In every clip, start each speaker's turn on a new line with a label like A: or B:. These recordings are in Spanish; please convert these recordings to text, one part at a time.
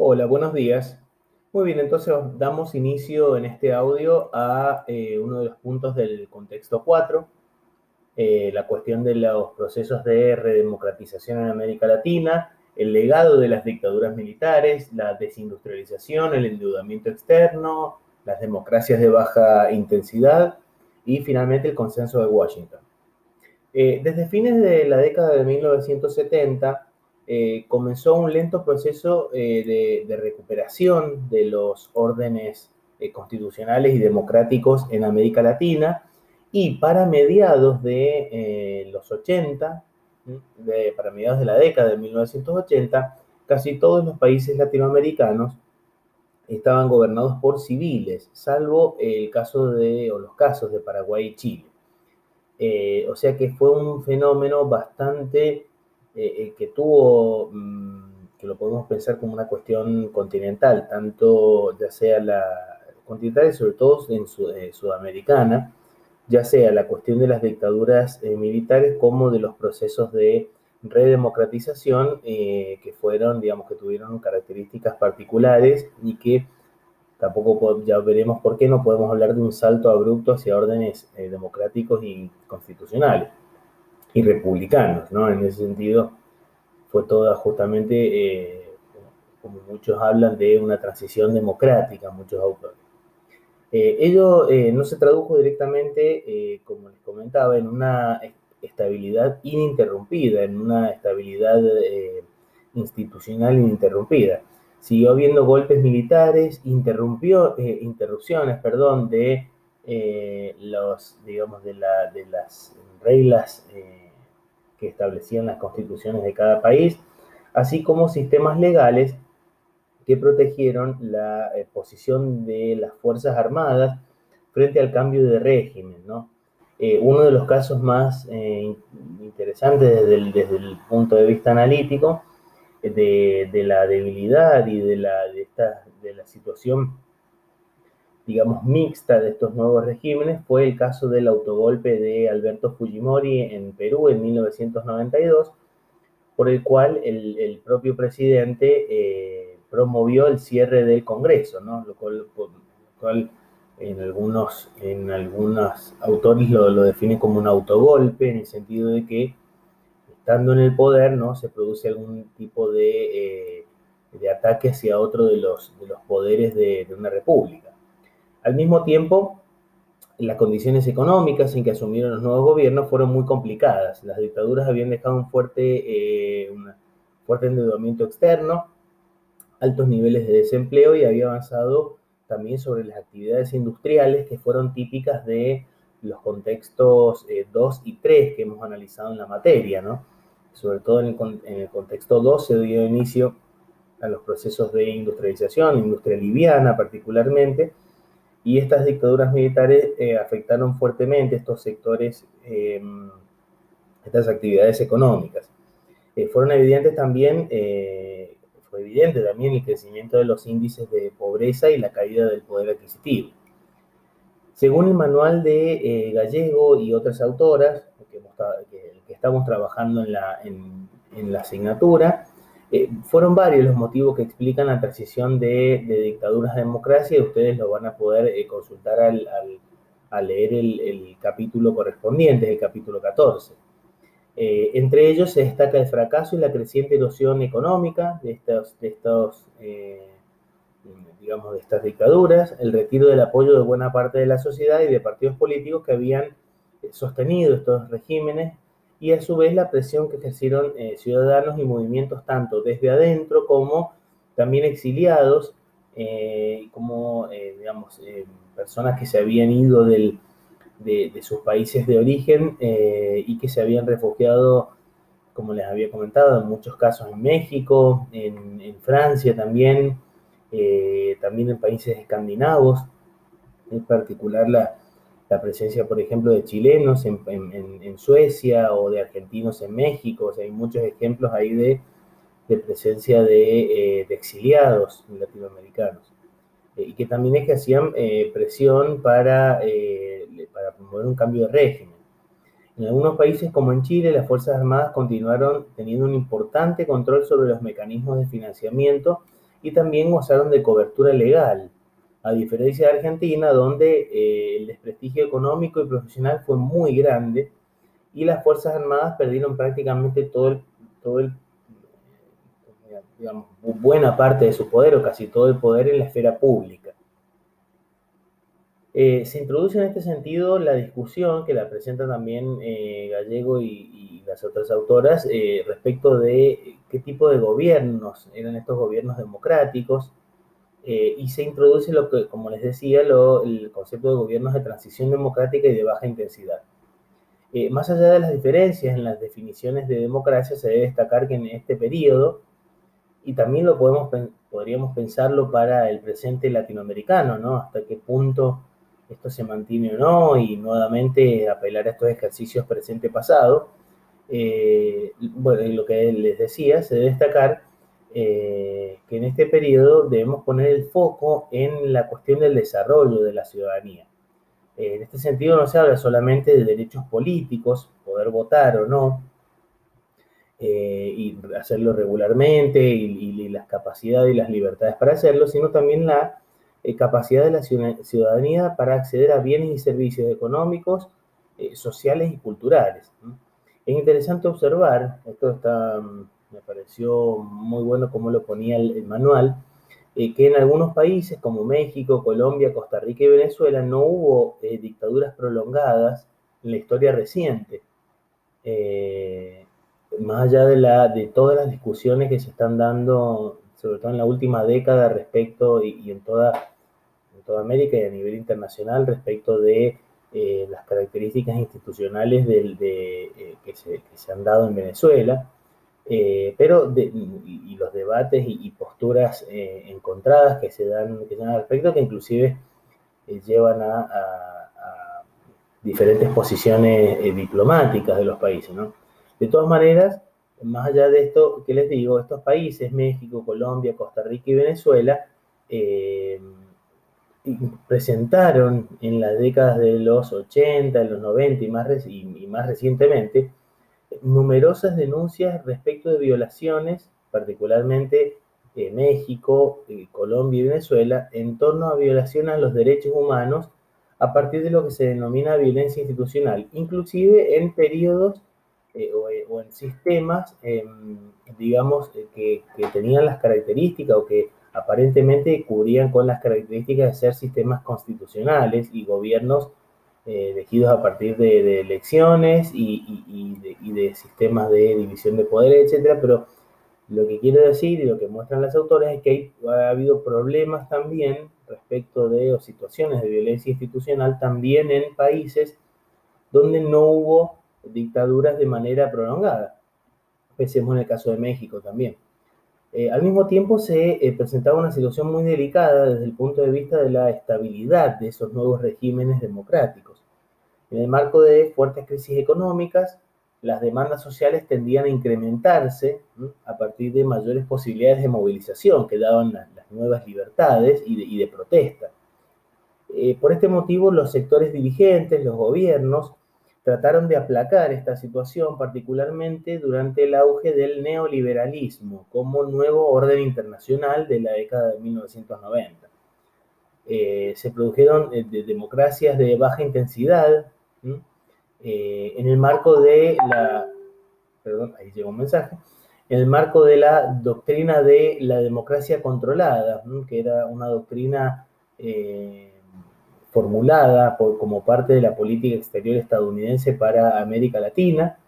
A: Hola, buenos días. Muy bien, entonces damos inicio en este audio a eh, uno de los puntos del contexto 4, eh, la cuestión de los procesos de redemocratización en América Latina, el legado de las dictaduras militares, la desindustrialización, el endeudamiento externo, las democracias de baja intensidad y finalmente el consenso de Washington. Eh, desde fines de la década de 1970, eh, comenzó un lento proceso eh, de, recuperación de los órdenes eh, constitucionales y democráticos en América Latina y para mediados de los 80, para mediados de la década de 1980, casi todos los países latinoamericanos estaban gobernados por civiles, salvo el caso de, o los casos de Paraguay y Chile. o sea que fue un fenómeno bastante eh, eh, que tuvo, mm, que lo podemos pensar como una cuestión continental, tanto ya sea la continental y sobre todo en eh, sudamericana, ya sea la cuestión de las dictaduras militares como de los procesos de redemocratización que fueron, digamos, que tuvieron características particulares y que tampoco ya veremos por qué no podemos hablar de un salto abrupto hacia órdenes democráticos y constitucionales y republicanos, ¿no? En ese sentido, fue toda justamente, eh, como muchos hablan, de una transición democrática, muchos autores. Eh, ello eh, no se tradujo directamente, como les comentaba, en una estabilidad ininterrumpida, en una estabilidad institucional ininterrumpida. Siguió habiendo golpes militares, interrumpió, interrupciones, perdón, de los, digamos, de, la, de las reglas que establecían las constituciones de cada país, así como sistemas legales que protegieron la eh, posición de las Fuerzas Armadas frente al cambio de régimen. Eh, uno de los casos más eh, interesantes desde el, punto de vista analítico de, la debilidad y de la, de la situación digamos, mixta de estos nuevos regímenes fue el caso del autogolpe de Alberto Fujimori en Perú en 1992, por el cual el, propio presidente eh, promovió el cierre del Congreso, ¿no? lo, cual, en algunos, en autores lo, lo definen como un autogolpe, en el sentido de que estando en el poder ¿no? se produce algún tipo de, eh, de ataque hacia otro de los, de los poderes de, de una república. Al mismo tiempo, las condiciones económicas en que asumieron los nuevos gobiernos fueron muy complicadas. Las dictaduras habían dejado un fuerte, eh, fuerte endeudamiento externo, altos niveles de desempleo y había avanzado también sobre las actividades industriales que fueron típicas de los contextos 2 eh, y 3 que hemos analizado en la materia, ¿no? Sobre todo en el, en el contexto 2 se dio inicio a los procesos de industrialización, industria liviana particularmente, y estas dictaduras militares eh, afectaron fuertemente estos sectores, eh, estas actividades económicas. Eh, fueron evidentes también, fue evidente también el crecimiento de los índices de pobreza y la caída del poder adquisitivo. Según el manual de Gallego y otras autoras, que, estamos trabajando en la, en la asignatura, eh, fueron varios los motivos que explican la transición de, dictaduras a democracia y ustedes lo van a poder eh, consultar al, leer el, capítulo correspondiente, el capítulo 14. Eh, entre ellos se destaca el fracaso y la creciente erosión económica de, estos, de, estos, digamos, de estas dictaduras, el retiro del apoyo de buena parte de la sociedad y de partidos políticos que habían sostenido estos regímenes y a su vez la presión que ejercieron eh, ciudadanos y movimientos tanto desde adentro como también exiliados, eh, como eh, digamos, personas que se habían ido del, de, sus países de origen y que se habían refugiado, como les había comentado, en muchos casos en México, en Francia también, también en países escandinavos, en particular la, la presencia, por ejemplo, de chilenos en, Suecia o de argentinos en México. O sea, hay muchos ejemplos ahí de, presencia de, eh, exiliados latinoamericanos. Eh, y que también hacían eh, presión para, para promover un cambio de régimen. En algunos países como en Chile, las Fuerzas Armadas continuaron teniendo un importante control sobre los mecanismos de financiamiento y también gozaron de cobertura legal, a diferencia de Argentina, donde eh, el desprestigio económico y profesional fue muy grande y las Fuerzas Armadas perdieron prácticamente todo el, todo el buena parte de su poder o casi todo el poder en la esfera pública. Eh, se introduce en este sentido la discusión que la presenta también eh, Gallego y, las otras autoras respecto de qué tipo de gobiernos eran estos gobiernos democráticos y se introduce lo que, como les decía, el concepto de gobiernos de transición democrática y de baja intensidad. más allá de las diferencias en las definiciones de democracia, se debe destacar que en este periodo y también lo podemos, podríamos pensarlo para el presente latinoamericano, ¿no? Hasta qué punto esto se mantiene o no, y nuevamente apelar a estos ejercicios presente-pasado. Eh, bueno, lo que les decía, se debe destacar eh, que en este periodo debemos poner el foco en la cuestión del desarrollo de la ciudadanía. Eh, en este sentido no se habla solamente de derechos políticos, poder votar o no, y hacerlo regularmente, y, y, las capacidades y las libertades para hacerlo, sino también la eh, capacidad de la ciudadanía para acceder a bienes y servicios económicos, eh, sociales y culturales. Es interesante observar, esto está, mm, me pareció muy bueno como lo ponía el, manual, eh, que en algunos países como México, Colombia, Costa Rica y Venezuela no hubo dictaduras prolongadas en la historia reciente. más allá de, la, de todas las discusiones que se están dando sobre todo en la última década respecto y, en, toda, en toda América y a nivel internacional respecto de eh, las características institucionales del, de, eh, que, se, han dado en Venezuela, eh, pero y, los debates y, posturas encontradas que se, dan, que se dan al respecto, que inclusive llevan a, diferentes posiciones diplomáticas de los países. ¿no? De todas maneras, más allá de esto, ¿qué les digo? Estos países, México, Colombia, Costa Rica y Venezuela, eh, presentaron en las décadas de los 80, de los 90 y más, y, más recientemente numerosas denuncias respecto de violaciones, particularmente eh, México, Colombia y Venezuela, en torno a violación a los derechos humanos a partir de lo que se denomina violencia institucional, inclusive en periodos eh, eh, o, en sistemas, em, digamos, eh, que, tenían las características o que aparentemente cubrían con las características de ser sistemas constitucionales y gobiernos elegidos a partir de, elecciones y, de, sistemas de división de poder, etcétera, pero lo que quiero decir y lo que muestran las autores es que ha habido problemas también respecto de o situaciones de violencia institucional también en países donde no hubo dictaduras de manera prolongada. Pensemos en el caso de México también. Eh, al mismo tiempo se eh, presentaba una situación muy delicada desde el punto de vista de la estabilidad de esos nuevos regímenes democráticos. En el marco de fuertes crisis económicas, las demandas sociales tendían a incrementarse a partir de mayores posibilidades de movilización que daban las, nuevas libertades y de, protesta. Eh, por este motivo, los sectores dirigentes, los gobiernos, trataron de aplacar esta situación, particularmente durante el auge del neoliberalismo como nuevo orden internacional de la década de 1990. Eh, se produjeron eh, democracias de baja intensidad eh, en el marco de la, perdón, ahí llegó un mensaje, en el marco de la doctrina de la democracia controlada, que era una doctrina formulada por, como parte de la política exterior estadounidense para América Latina,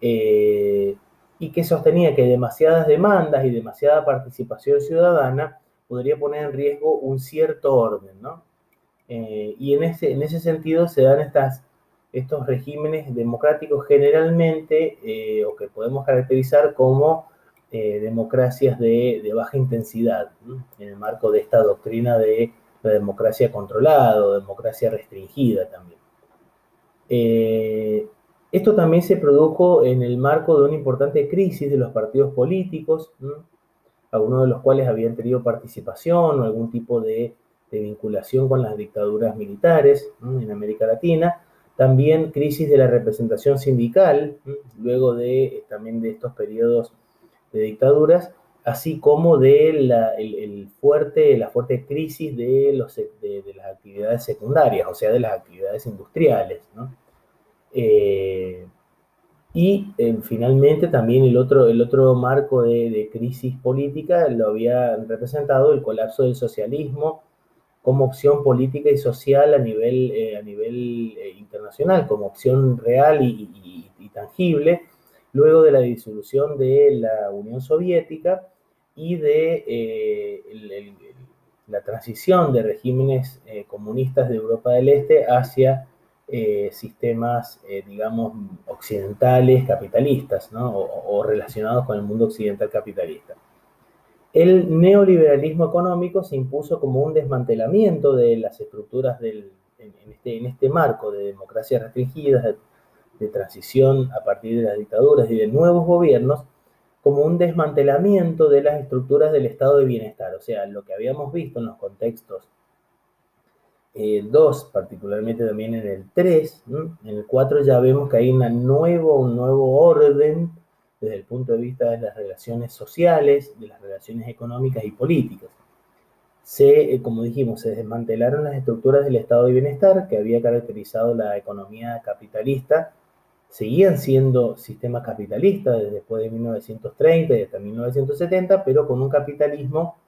A: eh, y que sostenía que demasiadas demandas y demasiada participación ciudadana podría poner en riesgo un cierto orden, ¿no? Eh, y en ese, en ese sentido se dan estas, estos regímenes democráticos generalmente, eh, o que podemos caracterizar como democracias de, de, baja intensidad, en el marco de esta doctrina de la democracia controlada o democracia restringida también. Eh, esto también se produjo en el marco de una importante crisis de los partidos políticos, algunos de los cuales habían tenido participación o algún tipo de, vinculación con las dictaduras militares en América Latina. También crisis de la representación sindical, luego de también de estos periodos de dictaduras, así como de la, el, fuerte, la fuerte crisis de, los, de, las actividades secundarias, o sea, de las actividades industriales. Eh, y eh, finalmente también el otro, el otro marco de, crisis política lo había representado el colapso del socialismo como opción política y social a nivel, eh, a nivel internacional, como opción real y, tangible, luego de la disolución de la Unión Soviética y de eh, la transición de regímenes eh, comunistas de Europa del Este hacia eh, sistemas, digamos, occidentales capitalistas, o, relacionados con el mundo occidental capitalista. El neoliberalismo económico se impuso como un desmantelamiento de las estructuras del, en, este, este marco de democracias restringidas, de transición a partir de las dictaduras y de nuevos gobiernos, como un desmantelamiento de las estructuras del estado de bienestar. O sea, lo que habíamos visto en los contextos 2, eh, particularmente también en el 3, en el 4 ya vemos que hay una nuevo, un nuevo orden desde el punto de vista de las relaciones sociales, de las relaciones económicas y políticas. Se, eh, como dijimos, se desmantelaron las estructuras del estado de bienestar que había caracterizado la economía capitalista seguían siendo sistemas capitalistas desde después de 1930 y hasta 1970, pero con un capitalismo,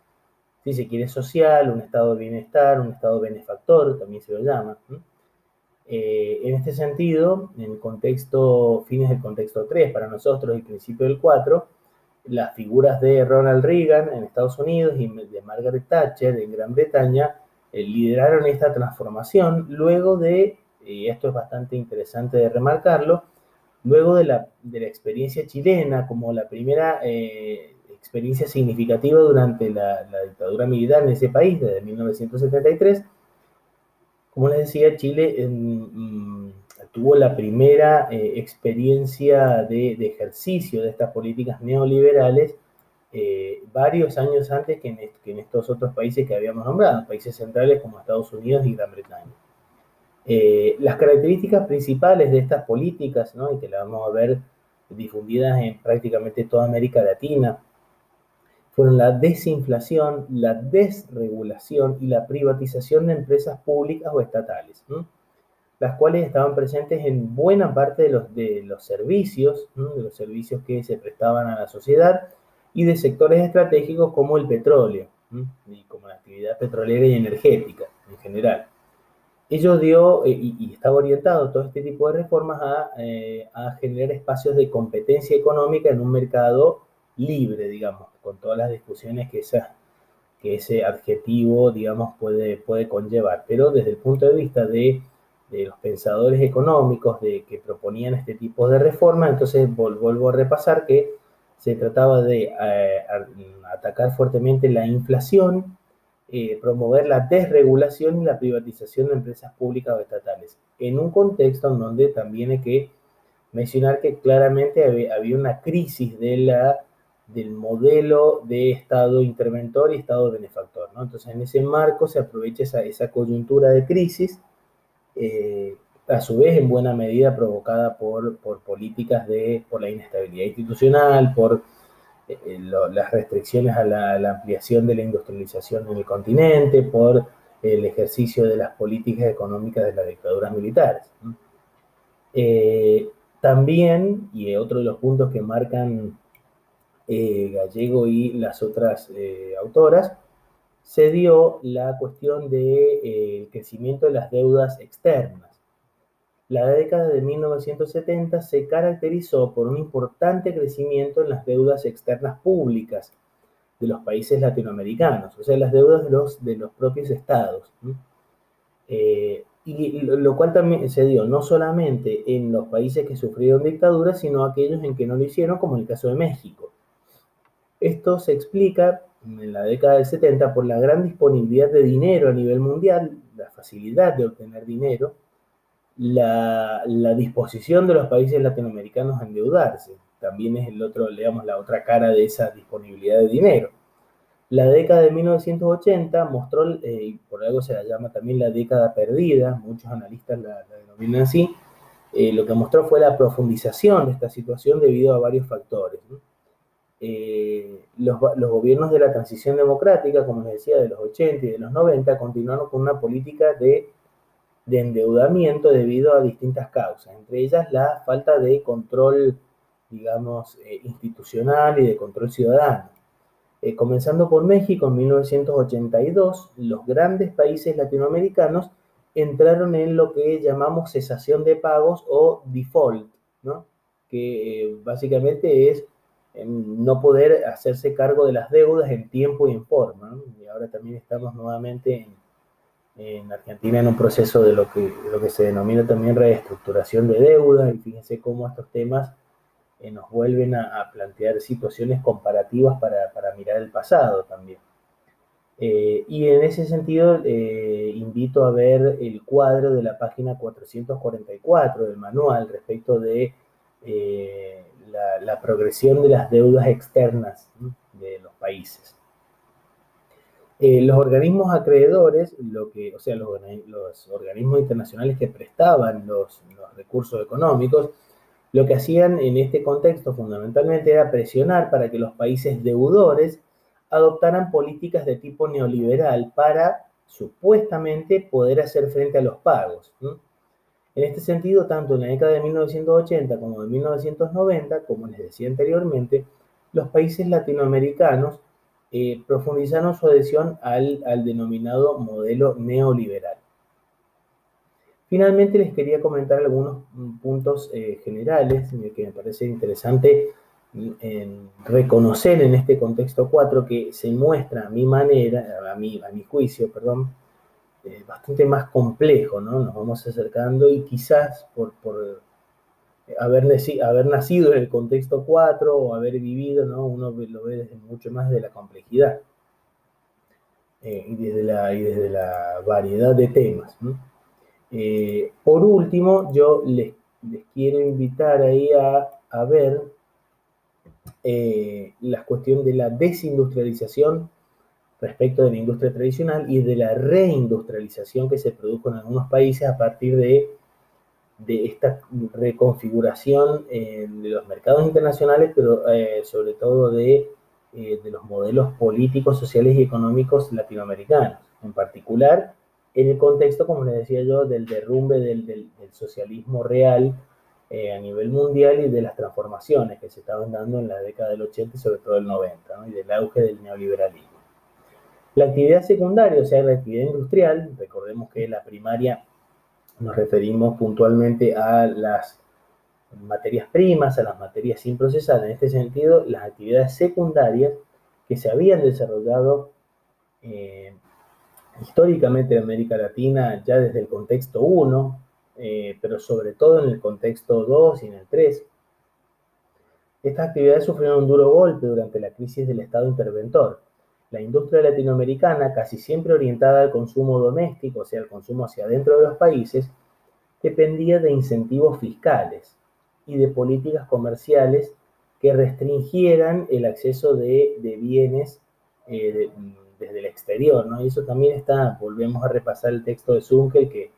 A: si se quiere, social, un estado de bienestar, un estado benefactor, también se lo llama. Eh, en este sentido, en el contexto, fines del contexto 3 para nosotros y principio del 4, las figuras de Ronald Reagan en Estados Unidos y de Margaret Thatcher en Gran Bretaña eh, lideraron esta transformación luego de, y esto es bastante interesante de remarcarlo, Luego de la, experiencia chilena, como la primera eh, experiencia significativa durante la, dictadura militar en ese país, desde 1973, como les decía, Chile mm, tuvo la primera eh, experiencia de, ejercicio de estas políticas neoliberales eh, varios años antes que en, estos otros países que habíamos nombrado, países centrales como Estados Unidos y Gran Bretaña. Eh, las características principales de estas políticas, ¿no? y que las vamos a ver difundidas en prácticamente toda América Latina, fueron la desinflación, la desregulación y la privatización de empresas públicas o estatales, las cuales estaban presentes en buena parte de los, de los servicios, de los servicios que se prestaban a la sociedad y de sectores estratégicos como el petróleo, y como la actividad petrolera y energética en general. Ello dio, eh, y, estaba orientado todo este tipo de reformas eh, a, generar espacios de competencia económica en un mercado libre, digamos, con todas las discusiones que, esa, que ese adjetivo, digamos, puede, puede conllevar. Pero desde el punto de vista de, los pensadores económicos de, que proponían este tipo de reformas, entonces vuelvo a repasar que se trataba de eh, atacar fuertemente la inflación, eh, promover la desregulación y la privatización de empresas públicas o estatales, en un contexto en donde también hay que mencionar que claramente había, una crisis de la, del modelo de Estado interventor y Estado benefactor. ¿no? Entonces, en ese marco se aprovecha esa, coyuntura de crisis, eh, a su vez en buena medida provocada por, políticas de, por la inestabilidad institucional, por eh, las restricciones a la, ampliación de la industrialización en el continente, por el ejercicio de las políticas económicas de las dictaduras militares. Eh, también, y otro de los puntos que marcan eh, Gallego y las otras autoras, se dio la cuestión del crecimiento de las deudas externas. La década de 1970 se caracterizó por un importante crecimiento en las deudas externas públicas de los países latinoamericanos, o sea, las deudas de los, de los propios estados. Eh, y lo cual también se dio no solamente en los países que sufrieron dictaduras, sino aquellos en que no lo hicieron, como en el caso de México. Esto se explica en la década del 70 por la gran disponibilidad de dinero a nivel mundial, la facilidad de obtener dinero, la, disposición de los países latinoamericanos a endeudarse. También es el otro, digamos, la otra cara de esa disponibilidad de dinero. La década de 1980 mostró, eh, por algo se la llama también la década perdida, muchos analistas la, denominan así, eh, lo que mostró fue la profundización de esta situación debido a varios factores. Eh, los, gobiernos de la transición democrática, como les decía, de los 80 y de los 90, continuaron con una política de, endeudamiento debido a distintas causas, entre ellas la falta de control, digamos, eh, institucional y de control ciudadano. Eh, comenzando por México en 1982, los grandes países latinoamericanos entraron en lo que llamamos cesación de pagos o default, ¿no? que básicamente es no poder hacerse cargo de las deudas en tiempo y en forma. Y ahora también estamos nuevamente en, Argentina en un proceso de lo que, lo que se denomina también reestructuración de deuda. Y fíjense cómo estos temas eh, nos vuelven a, plantear situaciones comparativas para, mirar el pasado también. Eh, y en ese sentido, eh, invito a ver el cuadro de la página 444 del manual respecto de la, progresión de las deudas externas de los países. Eh, los organismos acreedores, lo que, o sea, los, organismos internacionales que prestaban los, recursos económicos, lo que hacían en este contexto fundamentalmente era presionar para que los países deudores adoptaran políticas de tipo neoliberal para supuestamente poder hacer frente a los pagos. En este sentido, tanto en la década de 1980 como en 1990, como les decía anteriormente, los países latinoamericanos eh, profundizaron su adhesión al, denominado modelo neoliberal. Finalmente les quería comentar algunos puntos eh, generales que me parece interesante reconocer en este contexto 4 que se muestra a mi manera, a mi juicio, perdón, eh, bastante más complejo, ¿no? Nos vamos acercando y quizás por, haber, haber, nacido en el contexto 4 o haber vivido, ¿no? Uno lo ve desde mucho más de la complejidad eh, y, desde la, desde la variedad de temas. Eh, por último, yo les, quiero invitar ahí a, a ver la cuestión de la desindustrialización respecto de la industria tradicional y de la reindustrialización que se produjo en algunos países a partir de, de esta reconfiguración de los mercados internacionales, pero eh, sobre todo de, eh, de, los modelos políticos, sociales y económicos latinoamericanos, en particular en el contexto, como les decía yo, del derrumbe del, del, socialismo real eh, a nivel mundial y de las transformaciones que se estaban dando en la década del 80 y sobre todo el 90, y del auge del neoliberalismo. La actividad secundaria, o sea, la actividad industrial, recordemos que la primaria nos referimos puntualmente a las materias primas, a las materias sin procesar. En este sentido, las actividades secundarias que se habían desarrollado eh, históricamente en América Latina ya desde el contexto 1, eh, pero sobre todo en el contexto 2 y en el 3. Estas actividades sufrieron un duro golpe durante la crisis del Estado interventor la industria latinoamericana, casi siempre orientada al consumo doméstico, o sea, al consumo hacia adentro de los países, dependía de incentivos fiscales y de políticas comerciales que restringieran el acceso de, bienes eh, desde el exterior. ¿no? Y eso también está, volvemos a repasar el texto de Zunkel que,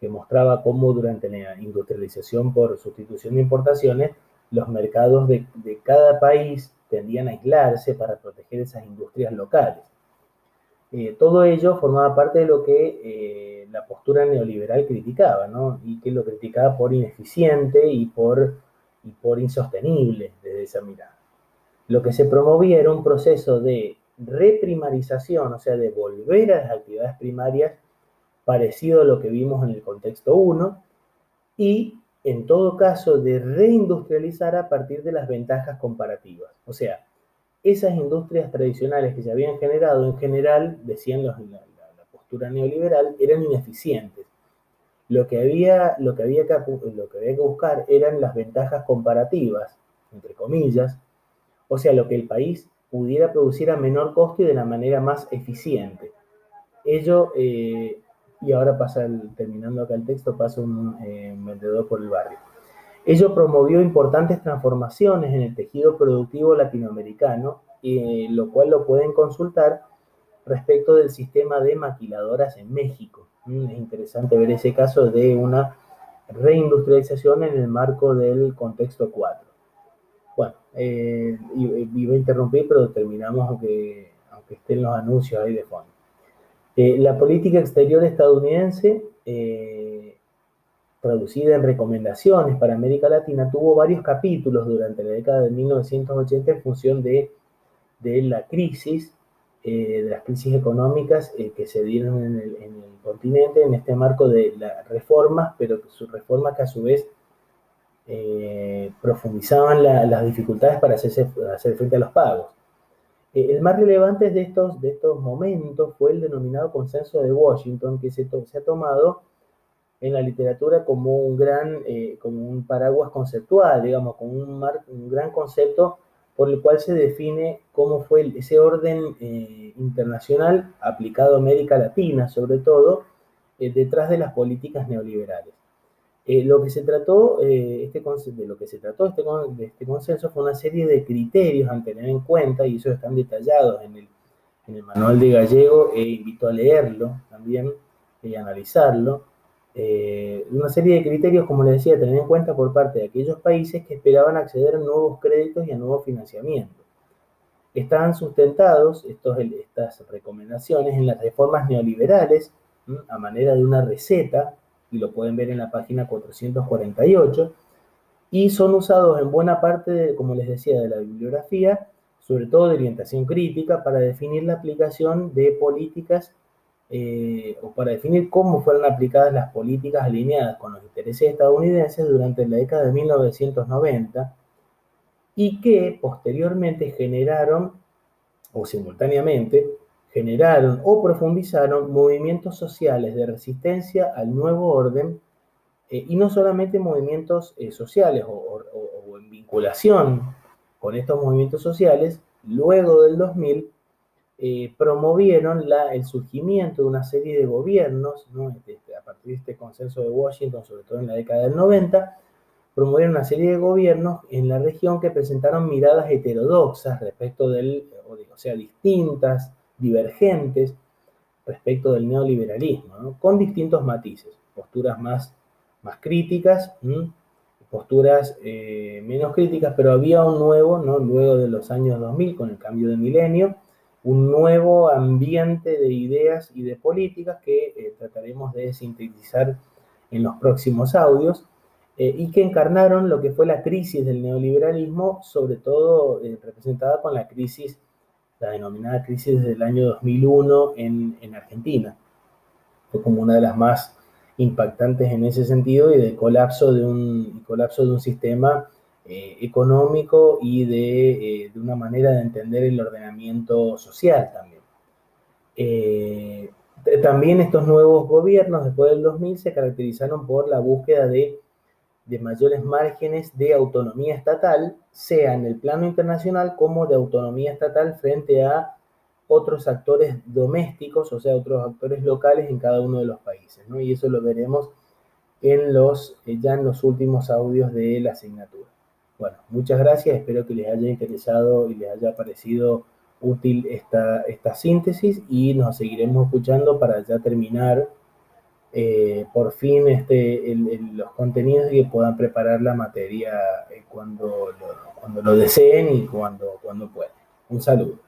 A: que mostraba cómo durante la industrialización por sustitución de importaciones, los mercados de, de cada país tendían a aislarse para proteger esas industrias locales. Eh, todo ello formaba parte de lo que eh, la postura neoliberal criticaba, ¿no? Y que lo criticaba por ineficiente y por, y por insostenible desde esa mirada. Lo que se promovía era un proceso de reprimarización, o sea, de volver a las actividades primarias parecido a lo que vimos en el contexto 1, y en todo caso, de reindustrializar a partir de las ventajas comparativas. O sea, esas industrias tradicionales que se habían generado, en general, decían los, la, la, postura neoliberal, eran ineficientes. Lo que, había, lo, que había que, lo que había que buscar eran las ventajas comparativas, entre comillas, o sea, lo que el país pudiera producir a menor costo y de la manera más eficiente. Ello eh, y ahora pasa, terminando acá el texto, pasa un eh, vendedor por el barrio. Ello promovió importantes transformaciones en el tejido productivo latinoamericano, eh, lo cual lo pueden consultar respecto del sistema de maquiladoras en México. Mm, es interesante ver ese caso de una reindustrialización en el marco del contexto 4. Bueno, eh, iba a interrumpir, pero terminamos aunque, aunque estén los anuncios ahí de fondo. Eh, la política exterior estadounidense, eh, traducida en recomendaciones para América Latina, tuvo varios capítulos durante la década de 1980 en función de, la crisis, eh, de las crisis económicas que se dieron en el, en el, continente en este marco de las reformas, pero sus reformas que a su vez profundizaban las dificultades para hacer frente a los pagos. Eh, el más relevante de estos, de estos momentos fue el denominado consenso de Washington, que se, se ha tomado en la literatura como un gran, eh, como un paraguas conceptual, digamos, como un, gran concepto por el cual se define cómo fue ese orden eh, internacional aplicado a América Latina, sobre todo, detrás de las políticas neoliberales. Eh, lo que se trató, eh, este, de lo que se trató este, de este consenso fue una serie de criterios a tener en cuenta y esos están detallados en el, en el manual de Gallego e invito a leerlo también y analizarlo. Eh, una serie de criterios, como les decía, a tener en cuenta por parte de aquellos países que esperaban acceder a nuevos créditos y a nuevo financiamiento. Estaban sustentados estos, estas recomendaciones en las reformas neoliberales, a manera de una receta y lo pueden ver en la página 448, y son usados en buena parte, como les decía, de la bibliografía, sobre todo de orientación crítica, para definir la aplicación de políticas eh, o para definir cómo fueron aplicadas las políticas alineadas con los intereses estadounidenses durante la década de 1990 y que posteriormente generaron, o simultáneamente, generaron o profundizaron movimientos sociales de resistencia al nuevo orden eh, y no solamente movimientos eh, sociales o, en vinculación con estos movimientos sociales, luego del 2000 eh, promovieron el surgimiento de una serie de gobiernos, este, a partir de este consenso de Washington, sobre todo en la década del 90, promovieron una serie de gobiernos en la región que presentaron miradas heterodoxas respecto del, o sea, distintas divergentes respecto del neoliberalismo, con distintos matices, posturas más, más críticas, posturas eh, menos críticas, pero había un nuevo, ¿no? luego de los años 2000, con el cambio de milenio, un nuevo ambiente de ideas y de políticas que eh, trataremos de sintetizar en los próximos audios, eh, y que encarnaron lo que fue la crisis del neoliberalismo, sobre todo representada con la crisis la denominada crisis del año 2001 en, en, Argentina. Fue como una de las más impactantes en ese sentido y de colapso de un, colapso de un sistema eh, económico y de, eh, de, una manera de entender el ordenamiento social también. Eh, también estos nuevos gobiernos después del 2000 se caracterizaron por la búsqueda de de mayores márgenes de autonomía estatal, sea en el plano internacional como de autonomía estatal frente a otros actores domésticos, o sea, otros actores locales en cada uno de los países, ¿no? Y eso lo veremos en los, eh, ya en los últimos audios de la asignatura. Bueno, muchas gracias, espero que les haya interesado y les haya parecido útil esta, esta síntesis y nos seguiremos escuchando para ya terminar eh, por fin este, los contenidos y que puedan preparar la materia eh, cuando, lo, cuando lo deseen y cuando, cuando puedan. Un saludo.